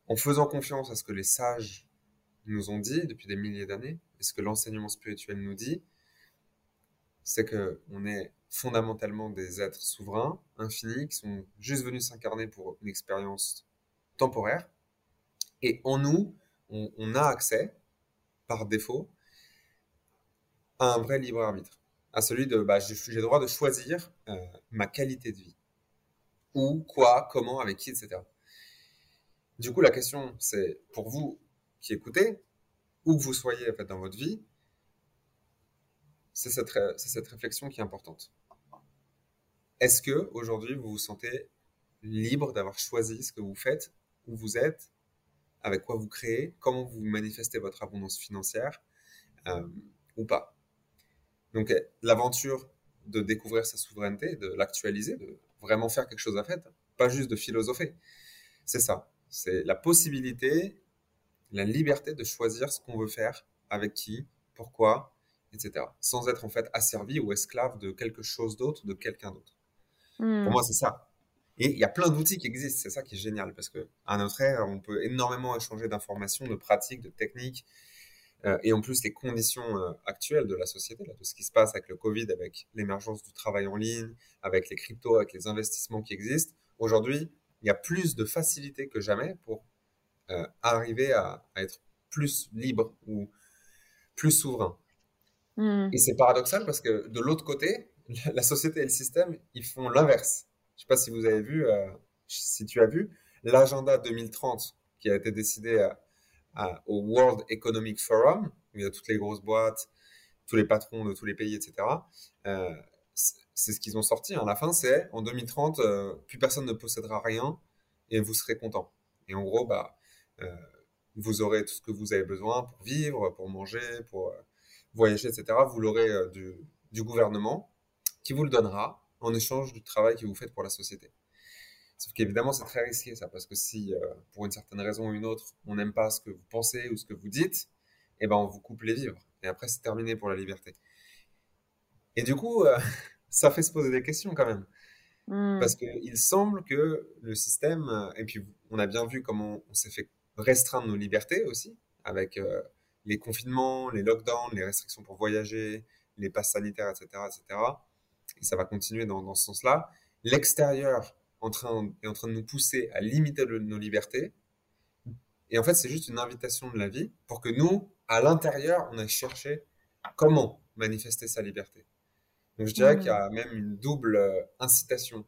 en faisant confiance à ce que les sages nous ont dit depuis des milliers d'années, et ce que l'enseignement spirituel nous dit, c'est que on est fondamentalement des êtres souverains, infinis, qui sont juste venus s'incarner pour une expérience temporaire. Et en nous, on, a accès, par défaut, à un vrai libre arbitre à celui de bah, j'ai le droit de choisir euh, ma qualité de vie. Où, quoi, comment, avec qui, etc. Du coup, la question, c'est pour vous qui écoutez, où que vous soyez en fait, dans votre vie, c'est cette, cette réflexion qui est importante. Est-ce que aujourd'hui vous vous sentez libre d'avoir choisi ce que vous faites, où vous êtes, avec quoi vous créez, comment vous manifestez votre abondance financière, euh, ou pas? Donc l'aventure de découvrir sa souveraineté, de l'actualiser, de vraiment faire quelque chose à fait, pas juste de philosopher. C'est ça. C'est la possibilité, la liberté de choisir ce qu'on veut faire, avec qui, pourquoi, etc. Sans être en fait asservi ou esclave de quelque chose d'autre, de quelqu'un d'autre. Pour hmm. moi, c'est ça. Et il y a plein d'outils qui existent, c'est ça qui est génial, parce que à notre ère, on peut énormément échanger d'informations, de pratiques, de techniques, euh, et en plus, les conditions euh, actuelles de la société, de ce qui se passe avec le Covid, avec l'émergence du travail en ligne, avec les cryptos, avec les investissements qui existent, aujourd'hui, il y a plus de facilité que jamais pour euh, arriver à, être plus libre ou plus souverain. Hmm. Et c'est paradoxal parce que de l'autre côté, la société et le système, ils font l'inverse. Je ne sais pas si vous avez vu, si tu as vu, l'agenda 2030 qui a été décidé à au World Economic Forum, où il y a toutes les grosses boîtes, tous les patrons de tous les pays, etc. Euh, c'est ce qu'ils ont sorti. À la fin, c'est en 2030, euh, plus personne ne possédera rien et vous serez content. Et en gros, bah, euh, vous aurez tout ce que vous avez besoin pour vivre, pour manger, pour voyager, etc. Vous l'aurez du, du gouvernement qui vous le donnera en échange du travail que vous faites pour la société. Sauf qu'évidemment, c'est très risqué ça, parce que si, euh, pour une certaine raison ou une autre, on n'aime pas ce que vous pensez ou ce que vous dites, eh ben, on vous coupe les vivres. Et après, c'est terminé pour la liberté. Et du coup, euh, ça fait se poser des questions quand même. Hmm. Parce qu'il semble que le système, euh, et puis on a bien vu comment on, s'est fait restreindre nos libertés aussi, avec les confinements, les lockdowns, les restrictions pour voyager, les passes sanitaires, etc. etc. Et ça va continuer dans, dans ce sens-là. L'extérieur en train, est en train de nous pousser à limiter nos libertés. Et en fait, c'est juste une invitation de la vie pour que nous, à l'intérieur, on aille chercher comment manifester sa liberté. Donc je dirais mmh. qu'il y a même une double euh, incitation.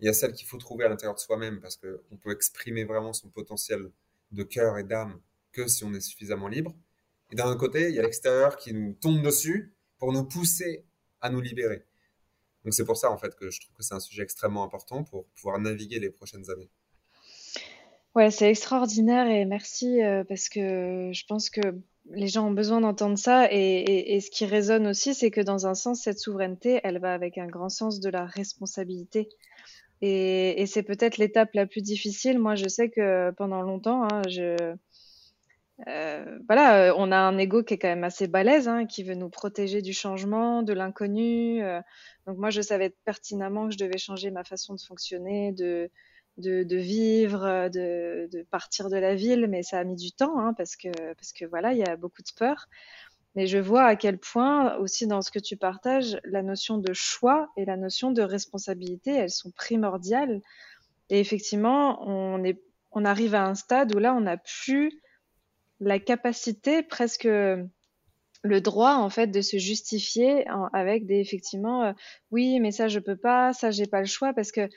Il y a celle qu'il faut trouver à l'intérieur de soi-même parce qu'on peut exprimer vraiment son potentiel de cœur et d'âme que si on est suffisamment libre. Et d'un côté, il y a l'extérieur qui nous tombe dessus pour nous pousser à nous libérer. Donc c'est pour ça en fait que je trouve que c'est un sujet extrêmement important pour pouvoir naviguer les prochaines années. Ouais, c'est extraordinaire et merci euh, parce que je pense que les gens ont besoin d'entendre ça et, ce qui résonne aussi, c'est que dans un sens, cette souveraineté, elle va avec un grand sens de la responsabilité. Et, c'est peut-être l'étape la plus difficile. Moi, je sais que pendant longtemps, hein, je, euh, voilà, on a un ego qui est quand même assez balèze, hein, qui veut nous protéger du changement, de l'inconnu. Euh. donc moi, je savais pertinemment que je devais changer ma façon de fonctionner, de, de, vivre, de, de, partir de la ville, mais ça a mis du temps hein, parce que parce que voilà, il y a beaucoup de peur. Mais je vois à quel point aussi dans ce que tu partages, la notion de choix et la notion de responsabilité, elles sont primordiales. Et effectivement, on arrive à un stade où là, on n'a plus la capacité, presque le droit en fait de se justifier avec des effectivement euh, oui mais ça je peux pas ça j'ai pas le choix parce que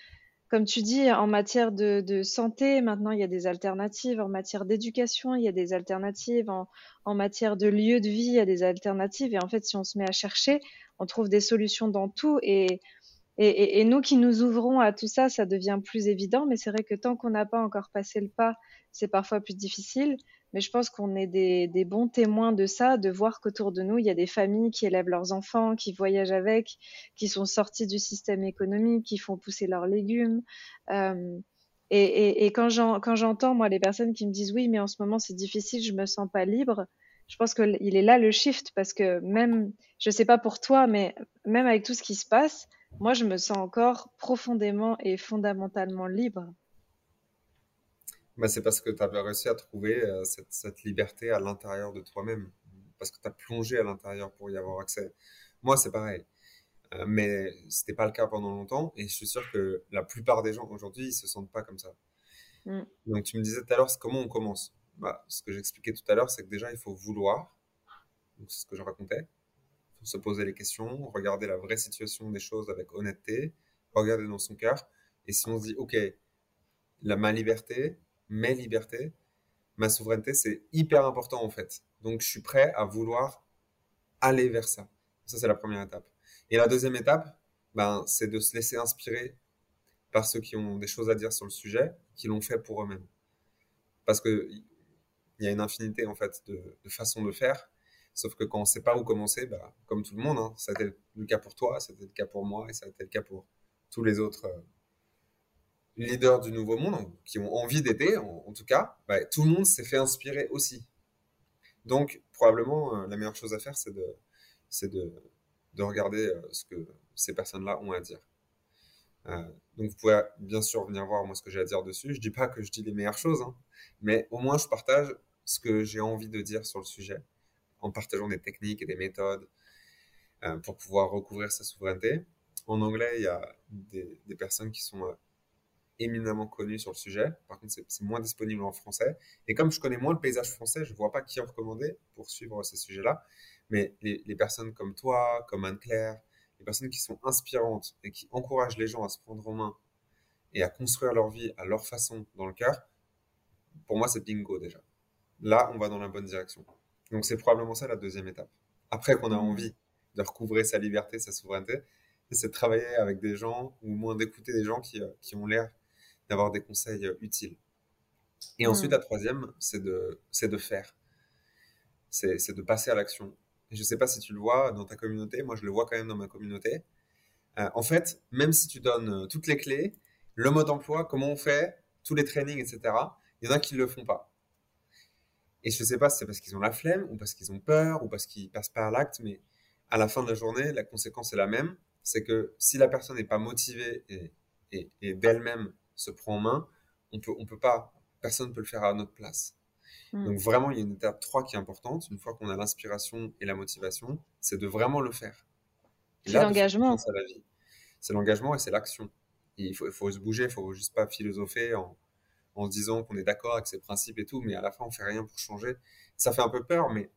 comme tu dis en matière de, santé maintenant il y a des alternatives. En matière d'éducation il y a des alternatives. En, matière de lieu de vie il y a des alternatives. Et en fait si on se met à chercher on trouve des solutions dans tout. Et Et, nous qui nous ouvrons à tout ça, ça devient plus évident, mais c'est vrai que tant qu'on n'a pas encore passé le pas, c'est parfois plus difficile. Mais je pense qu'on est des, bons témoins de ça, de voir qu'autour de nous, il y a des familles qui élèvent leurs enfants, qui voyagent avec, qui sont sortis du système économique, qui font pousser leurs légumes. Euh, et, quand j'entends, moi, les personnes qui me disent oui, mais en ce moment c'est difficile, je me sens pas libre, je pense qu'il est là le shift parce que même, je sais pas pour toi, mais même avec tout ce qui se passe, moi, je me sens encore profondément et fondamentalement libre. Bah, c'est parce que tu as réussi à trouver euh, cette, liberté à l'intérieur de toi-même, parce que tu as plongé à l'intérieur pour y avoir accès. Moi, c'est pareil. Euh, mais ce n'était pas le cas pendant longtemps, et je suis sûr que la plupart des gens aujourd'hui, ils se sentent pas comme ça. Mm. Donc, tu me disais tout à l'heure, comment on commence? Bah, Ce que j'expliquais tout à l'heure, c'est que déjà, il faut vouloir. C'est ce que je racontais se poser les questions, regarder la vraie situation des choses avec honnêteté, regarder dans son cœur. Et si on se dit, OK, la, ma liberté, mes libertés, ma souveraineté, c'est hyper important en fait. Donc je suis prêt à vouloir aller vers ça. Ça, c'est la première étape. Et la deuxième étape, ben, c'est de se laisser inspirer par ceux qui ont des choses à dire sur le sujet, qui l'ont fait pour eux-mêmes. Parce que il y a une infinité en fait de, façons de faire Sauf que quand on ne sait pas où commencer, bah, comme tout le monde, hein, ça a été le cas pour toi, ça a été le cas pour moi et ça a été le cas pour tous les autres euh, leaders du nouveau monde qui ont envie d'aider, en, tout cas, bah, tout le monde s'est fait inspirer aussi. Donc, probablement, euh, la meilleure chose à faire, c'est de, regarder euh, ce que ces personnes-là ont à dire. donc, vous pouvez bien sûr venir voir moi ce que j'ai à dire dessus. Je dis pas que je dis les meilleures choses, hein, mais au moins je partage ce que j'ai envie de dire sur le sujet en partageant des techniques et des méthodes euh, pour pouvoir recouvrir sa souveraineté. En anglais, il y a des, personnes qui sont euh, éminemment connues sur le sujet. Par contre, c'est moins disponible en français. Et comme je connais moins le paysage français, je ne vois pas qui en recommander pour suivre ces sujets-là. Mais les, personnes comme toi, comme Anne-Claire, les personnes qui sont inspirantes et qui encouragent les gens à se prendre en main et à construire leur vie à leur façon dans le cœur, pour moi, c'est bingo déjà. Là, on va dans la bonne direction. Donc c'est probablement ça la deuxième étape. Après qu'on a mmh. envie de recouvrer sa liberté, sa souveraineté, c'est de travailler avec des gens ou au moins d'écouter des gens qui, euh, qui ont l'air d'avoir des conseils euh, utiles. Et ensuite, mmh. la troisième, c'est de, faire. C'est, de passer à l'action. je ne sais pas si tu le vois dans ta communauté, moi je le vois quand même dans ma communauté. Euh, en fait, même si tu donnes toutes les clés, le mode emploi, comment on fait, tous les trainings, etc., il y en a qui ne le font pas. Et je ne sais pas si c'est parce qu'ils ont la flemme ou parce qu'ils ont peur ou parce qu'ils passent pas à l'acte, mais à la fin de la journée, la conséquence est la même. C'est que si la personne n'est pas motivée et, et, d'elle-même se prend en main, on peut, on peut pas, personne ne peut le faire à notre place. Hmm. Donc vraiment, il y a une étape 3 qui est importante. Une fois qu'on a l'inspiration et la motivation, c'est de vraiment le faire. C'est l'engagement. C'est l'engagement et c'est l'action. Il faut, il faut se bouger, il faut juste pas philosopher en, en se disant qu'on est d'accord avec ses principes et tout, mais à la fin, on fait rien pour changer. Ça fait un peu peur, mais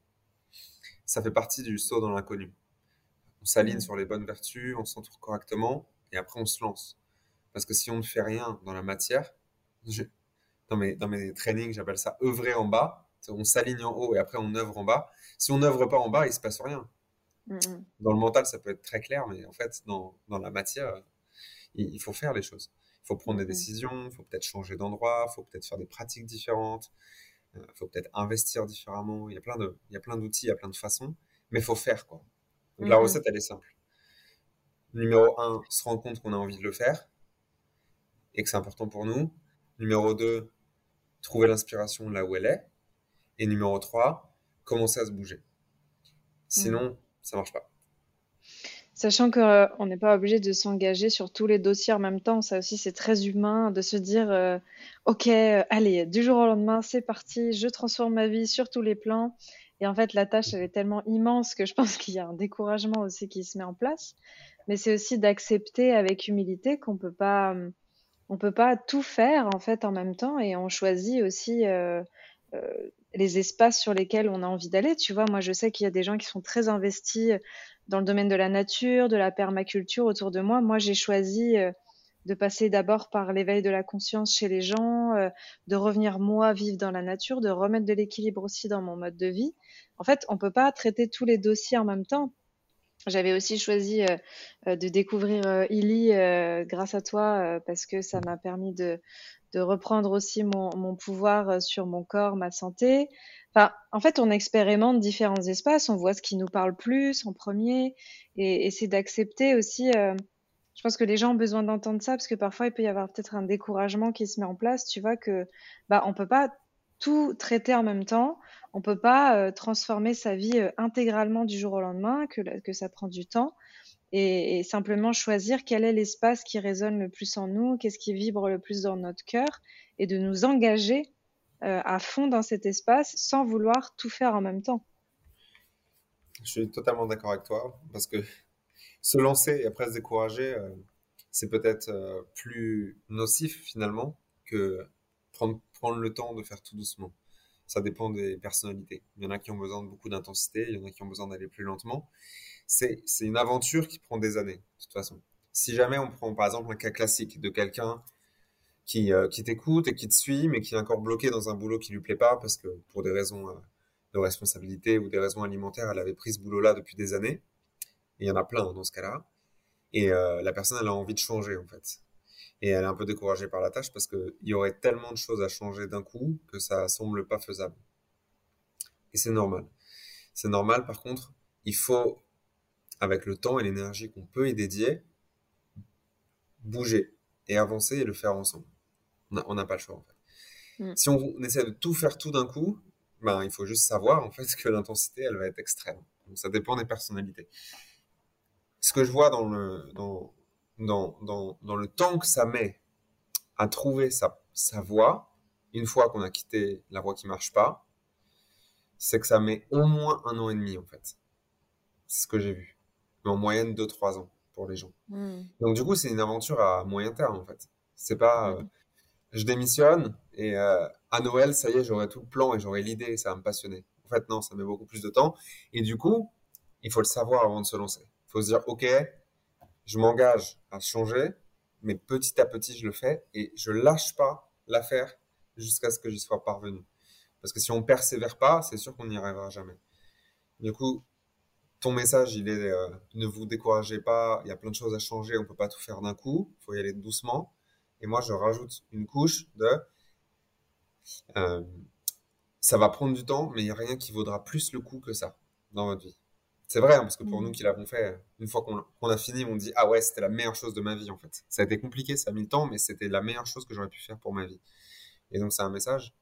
ça fait partie du saut dans l'inconnu. On s'aligne sur les bonnes vertus, on s'entoure correctement, et après, on se lance. Parce que si on ne fait rien dans la matière, dans, mes, dans mes trainings, j'appelle ça œuvrer en bas. On s'aligne en haut et après, on œuvre en bas. Si on n'œuvre pas en bas, il se passe rien. Dans le mental, ça peut être très clair, mais en fait, dans, dans la matière, il faut faire les choses. Il faut prendre des décisions, il faut peut-être changer d'endroit, il faut peut-être faire des pratiques différentes, il euh, faut peut-être investir différemment. Il y a plein de, il y a plein d'outils, il y a plein de façons, mais il faut faire quoi. Donc la recette, elle est simple. Numéro 1, se rendre compte qu'on a envie de le faire et que c'est important pour nous. Numéro 2, trouver l'inspiration là où elle est. Et numéro 3, commencer à se bouger. Sinon, ça marche pas. Sachant qu'on euh, n'est pas obligé de s'engager sur tous les dossiers en même temps, ça aussi c'est très humain de se dire euh, ok, euh, allez, du jour au lendemain, c'est parti, je transforme ma vie sur tous les plans. Et en fait, la tâche elle est tellement immense que je pense qu'il y a un découragement aussi qui se met en place. Mais c'est aussi d'accepter avec humilité qu'on peut pas, on peut pas tout faire en fait en même temps et on choisit aussi les espaces sur lesquels on a envie d'aller. Tu vois, moi je sais qu'il y a des gens qui sont très investis dans le domaine de la nature, de la permaculture autour de moi. Moi, j'ai choisi euh, de passer d'abord par l'éveil de la conscience chez les gens, euh, de revenir moi vivre dans la nature, de remettre de l'équilibre aussi dans mon mode de vie. En fait, on peut pas traiter tous les dossiers en même temps. J'avais aussi choisi de découvrir Illy grâce à toi parce que ça m'a permis de, reprendre aussi mon, mon, pouvoir sur mon corps, ma santé. Enfin, en fait, on expérimente différents espaces, on voit ce qui nous parle plus en premier et, et c'est d'accepter aussi. je pense que les gens ont besoin d'entendre ça parce que parfois il peut y avoir peut-être un découragement qui se met en place. Tu vois que bah on peut pas tout traiter en même temps. On peut pas euh, transformer sa vie euh, intégralement du jour au lendemain, que, que ça prend du temps, et, simplement choisir quel est l'espace qui résonne le plus en nous, qu'est-ce qui vibre le plus dans notre cœur, et de nous engager euh, à fond dans cet espace sans vouloir tout faire en même temps. Je suis totalement d'accord avec toi, parce que se lancer et après se décourager, c'est peut-être plus nocif finalement que prendre prendre le temps de faire tout doucement. Ça dépend des personnalités. Il y en a qui ont besoin de beaucoup d'intensité, il y en a qui ont besoin d'aller plus lentement. C'est une aventure qui prend des années, de toute façon. Si jamais on prend par exemple un cas classique de quelqu'un qui, euh, qui t'écoute et qui te suit, mais qui est encore bloqué dans un boulot qui lui plaît pas parce que pour des raisons euh, de responsabilité ou des raisons alimentaires, elle avait pris ce boulot-là depuis des années. il y en a plein dans ce cas-là. Et euh, la personne, elle a envie de changer en fait et elle est un peu découragée par la tâche parce qu'il y aurait tellement de choses à changer d'un coup que ça semble pas faisable. Et c'est normal. C'est normal, par contre, il faut, avec le temps et l'énergie qu'on peut y dédier, bouger et avancer et le faire ensemble. On n'a pas le choix, en fait. Mm. Si on, essaie de tout faire tout d'un coup, ben, il faut juste savoir, en fait, que l'intensité, elle va être extrême. Donc, ça dépend des personnalités. Ce que je vois dans le, dans, dans, dans, dans le temps que ça met à trouver sa, sa voie, une fois qu'on a quitté la voie qui marche pas, c'est que ça met au moins un an et demi en fait. C'est ce que j'ai vu. Mais en moyenne 2-3 ans pour les gens. Hmm. Donc du coup, c'est une aventure à moyen terme en fait. C'est pas euh, je démissionne et euh, à Noël, ça y est, j'aurai tout le plan et j'aurai l'idée et ça va me passionner. En fait, non, ça met beaucoup plus de temps. Et du coup, il faut le savoir avant de se lancer. Il faut se dire, OK, je m'engage à changer, mais petit à petit, je le fais et je lâche pas l'affaire jusqu'à ce que j'y sois parvenu. Parce que si on persévère pas, c'est sûr qu'on n'y arrivera jamais. Du coup, ton message, il est euh, ne vous découragez pas, il y a plein de choses à changer, on peut pas tout faire d'un coup, il faut y aller doucement. Et moi, je rajoute une couche de euh, ça va prendre du temps, mais il n'y a rien qui vaudra plus le coup que ça dans votre vie. C'est vrai, hein, parce que pour nous mm. qui l'avons fait, une fois qu'on a fini, on dit Ah ouais, c'était la meilleure chose de ma vie en fait. Ça a été compliqué, ça a mis le temps, mais c'était la meilleure chose que j'aurais pu faire pour ma vie. Et donc, c'est un message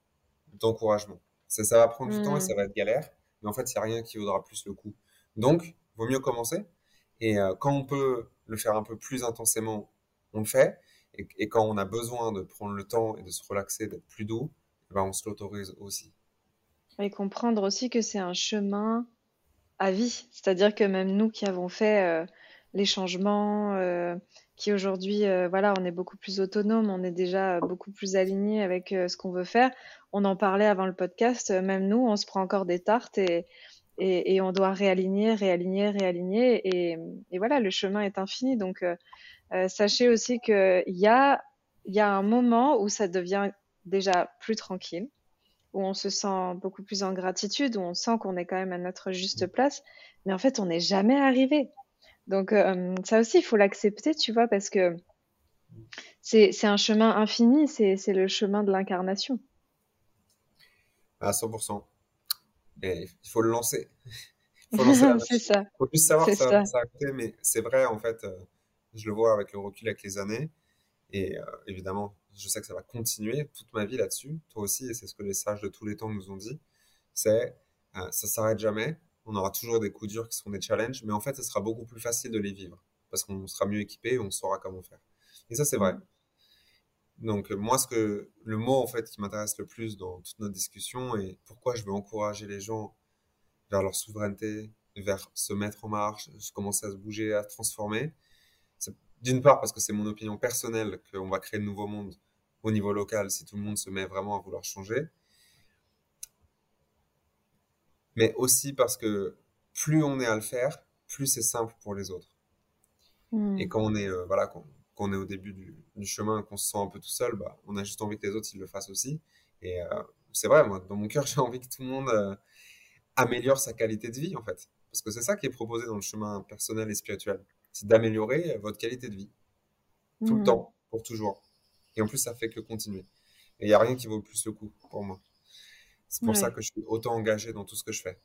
d'encouragement. Ça, ça va prendre du temps et mm. ça va être galère, mais en fait, il n'y a rien qui vaudra plus le coup. Donc, vaut mieux commencer. Et euh, quand on peut le faire un peu plus intensément, on le fait. Et, quand on a besoin de prendre le temps et de se relaxer, d'être plus doux, eh ben on se l'autorise aussi. Et comprendre aussi que c'est un chemin à vie. C'est-à-dire que même nous qui avons fait euh, les changements, euh, qui aujourd'hui, euh, voilà, on est beaucoup plus autonome, on est déjà beaucoup plus aligné avec ce qu'on veut faire. On en parlait avant le podcast, même nous, on se prend encore des tartes et, on doit réaligner, réaligner, réaligner. Et, voilà, le chemin est infini. Donc, sachez aussi qu'il y a un moment où ça devient déjà plus tranquille où on se sent beaucoup plus en gratitude, où on sent qu'on est quand même à notre juste mm. place, mais en fait, on n'est jamais arrivé. Donc, euh, ça aussi, il faut l'accepter, tu vois, parce que c'est un chemin infini, c'est le chemin de l'incarnation. À 100%. Et il faut le lancer. ça. Il faut juste savoir que ça s'arrêter, mais c'est vrai, en fait, euh, je le vois avec le recul, avec les années. Et euh, évidemment, je sais que ça va continuer toute ma vie là-dessus, toi aussi, et c'est ce que les sages de tous les temps nous ont dit, c'est euh, ça s'arrête jamais, on aura toujours des coups durs qui seront des challenges, mais en fait, ce sera beaucoup plus facile de les vivre, parce qu'on sera mieux équipé et on saura comment faire. Et ça, c'est vrai. Donc, moi, ce que, le mot, en fait, qui m'intéresse le plus dans toute notre discussion et pourquoi je veux encourager les gens vers leur souveraineté, vers se mettre en marche, commencer à se bouger, à transformer, d'une part parce que c'est mon opinion personnelle qu'on va créer de nouveaux mondes au niveau local si tout le monde se met vraiment à vouloir changer. Mais aussi parce que plus on est à le faire, plus c'est simple pour les autres. Hmm. Et quand on est euh, voilà quand, on est au début du, chemin, qu'on se sent un peu tout seul, bah, on a juste envie que les autres ils le fassent aussi. Et euh, c'est vrai, moi dans mon cœur j'ai envie que tout le monde euh, améliore sa qualité de vie en fait parce que c'est ça qui est proposé dans le chemin personnel et spirituel. C'est d'améliorer votre qualité de vie. Tout le Mhm. temps, pour toujours. Et en plus, ça fait que continuer. Et il n'y a rien qui vaut plus le coup pour moi. C'est pour ça que je suis autant engagé dans tout ce que je fais.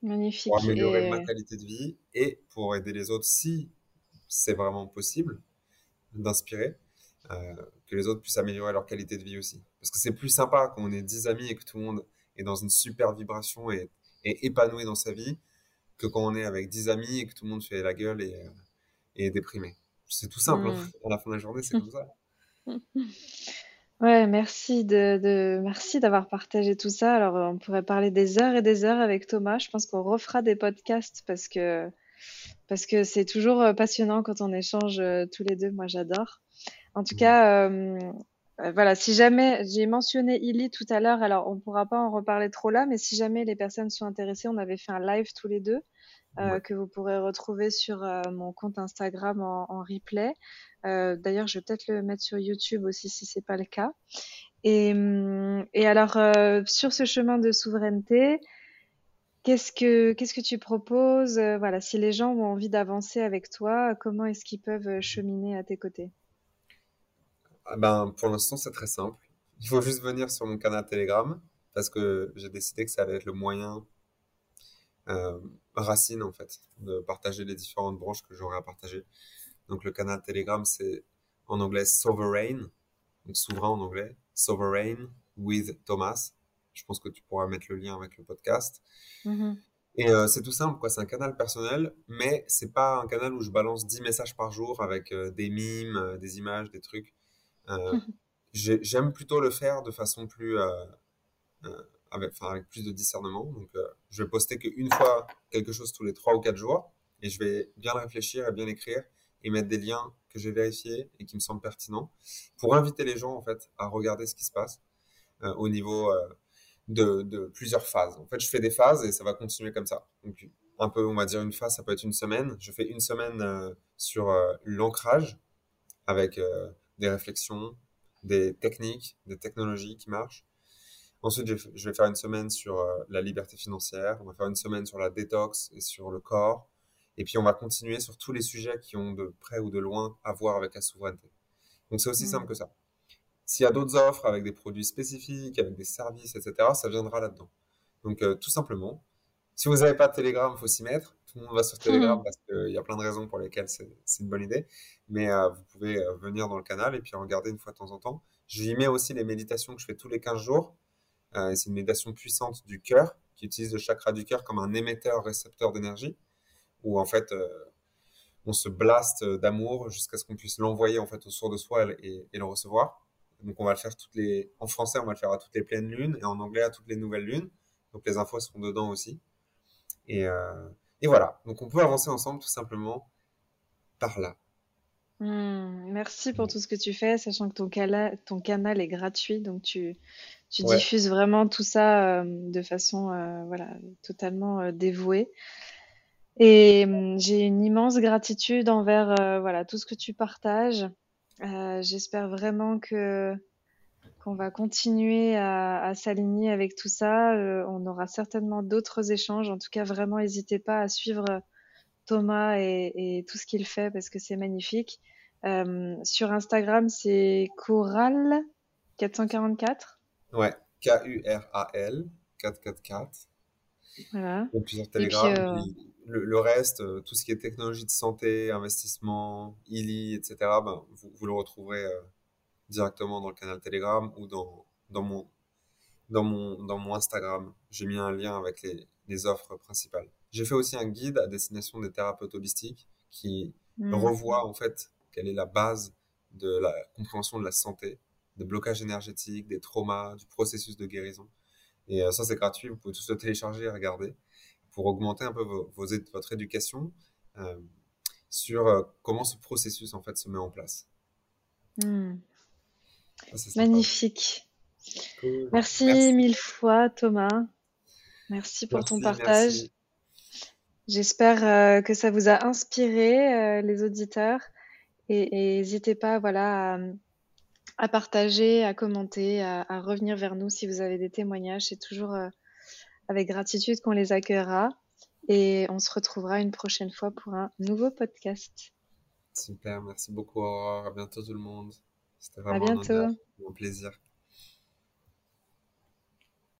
Pour magnifique. améliorer ma Et qualité de vie et pour aider les autres si c'est vraiment possible d'inspirer, euh, que les autres puissent améliorer leur qualité de vie aussi. Parce que c'est plus sympa quand on est 10 amis et que tout le monde est dans une super vibration et est épanoui dans sa vie que quand on est avec 10 amis et que tout le monde fait la gueule et, euh, et est déprimé. C'est tout simple, hein. Hmm. À la fin de la journée, c'est comme ça. Ouais, merci de, de- merci d'avoir partagé tout ça. Alors, on pourrait parler des heures et des heures avec Thomas. Je pense qu'on refera des podcasts parce que parce que c'est toujours euh, passionnant quand on échange euh, tous les deux. Moi, j'adore. En tout Mm. cas, euh, voilà, si jamais j'ai mentionné Illy tout à l'heure, alors on pourra pas en reparler trop là, mais si jamais les personnes sont intéressées, on avait fait un live tous les deux euh, Ouais. que vous pourrez retrouver sur euh, mon compte Instagram en, en replay. Euh, d'ailleurs, je vais peut-être le mettre sur YouTube aussi si c'est pas le cas. Et, hum, et alors, sur ce chemin de souveraineté, qu'est-ce que qu'est-ce que tu proposes? Voilà, si les gens ont envie d'avancer avec toi, comment est-ce qu'ils peuvent cheminer à tes côtés? Ah ben, pour l'instant, c'est très simple. Il faut juste venir sur mon canal Telegram parce que j'ai décidé que ça allait être le moyen euh, racine en fait de partager les différentes branches que j'aurais à partager. Donc le canal Telegram c'est en anglais Sovereign, donc souverain en anglais, Sovereign with Thomas. Je pense que tu pourras mettre le lien avec le podcast. Mhm. Et euh, c'est tout simple quoi, c'est un canal personnel, mais c'est pas un canal où je balance 10 messages par jour avec euh, des mimes, euh, des images, des trucs. J'ai- j'aime plutôt le faire de façon plus avec, plus de discernement. Donc, euh, je vais poster qu'une fois quelque chose tous les trois ou quatre jours et je vais bien réfléchir et bien écrire et mettre des liens que j'ai vérifiés et qui me semblent pertinents pour inviter les gens en fait à regarder ce qui se passe euh, au niveau euh, de, de plusieurs phases. En fait, je fais des phases et ça va continuer comme ça. Donc, un peu, on va dire une phase, ça peut être une semaine. Je fais une semaine euh, sur l'ancrage avec des réflexions, des techniques, des technologies qui marchent. Ensuite, je vais faire une semaine sur euh, la liberté financière, on va faire une semaine sur la détox et sur le corps. Et puis, on va continuer sur tous les sujets qui ont de près ou de loin à voir avec la souveraineté. Donc, c'est aussi Mm. simple que ça. S'il y a d'autres offres avec des produits spécifiques, avec des services, etc., ça viendra là-dedans. Donc, euh, tout simplement, si vous n'avez pas de Telegram, il faut s'y mettre. Tout le monde va sur Telegram Mhm. parce qu'il y a plein de raisons pour lesquelles c'est c'est une bonne idée. Mais euh, vous pouvez venir dans le canal et puis regarder une fois de temps en temps. J'y mets aussi les méditations que je fais tous les 15 jours. Euh, c'est une méditation puissante du cœur qui utilise le chakra du cœur comme un émetteur-récepteur d'énergie où en fait euh, on se blaste d'amour jusqu'à ce qu'on puisse l'envoyer en fait autour de soi et, le recevoir. Donc on va le faire en français on va le faire à toutes les pleines lunes et en anglais à toutes les nouvelles lunes. Donc les infos seront dedans aussi. Et, euh, voilà. Donc on peut avancer ensemble tout simplement par là. Hmm, merci pour tout ce que tu fais, sachant que ton, ton canal est gratuit, donc tu, tu Ouais. diffuses vraiment tout ça euh, de façon euh, voilà, totalement euh, dévouée. Et hum, j'ai une immense gratitude envers voilà, tout ce que tu partages. J'espère vraiment que qu'on va continuer à, à s'aligner avec tout ça. Euh, on aura certainement d'autres échanges. En tout cas, vraiment, n'hésitez pas à suivre Thomas et, et tout ce qu'il fait parce que c'est magnifique. Euh, sur Instagram, c'est Coral444. Ouais. K-U-R-A-L 444. Voilà. Et puis sur Telegram. euh, le, le reste, euh, tout ce qui est technologie de santé, investissement, ILI, etc., ben, vous, vous le retrouverez euh, directement dans le canal Telegram ou dans, dans, mon, dans, mon, dans mon Instagram. J'ai mis un lien avec les, les offres principales. J'ai fait aussi un guide à destination des thérapeutes holistiques qui hmm, revoit en fait quelle est la base de la compréhension de la santé, des blocages énergétiques, des traumas, du processus de guérison. Et euh, ça, c'est gratuit. Vous pouvez tous le télécharger et regarder pour augmenter un peu vos, votre éducation euh, sur euh, comment ce processus en fait se met en place. hmm. Ça. Magnifique. Cool. Merci, Merci. mille fois, Thomas. Merci pour ton partage. J'espère euh, que ça vous a inspiré, les auditeurs. Et et n'hésitez pas, voilà, à, à partager, à commenter, à, à revenir vers nous si vous avez des témoignages. C'est toujours euh, avec gratitude qu'on les accueillera. Et on se retrouvera une prochaine fois pour un nouveau podcast. Super, merci beaucoup Aurore. À bientôt tout le monde. C'était vraiment un, plaisir.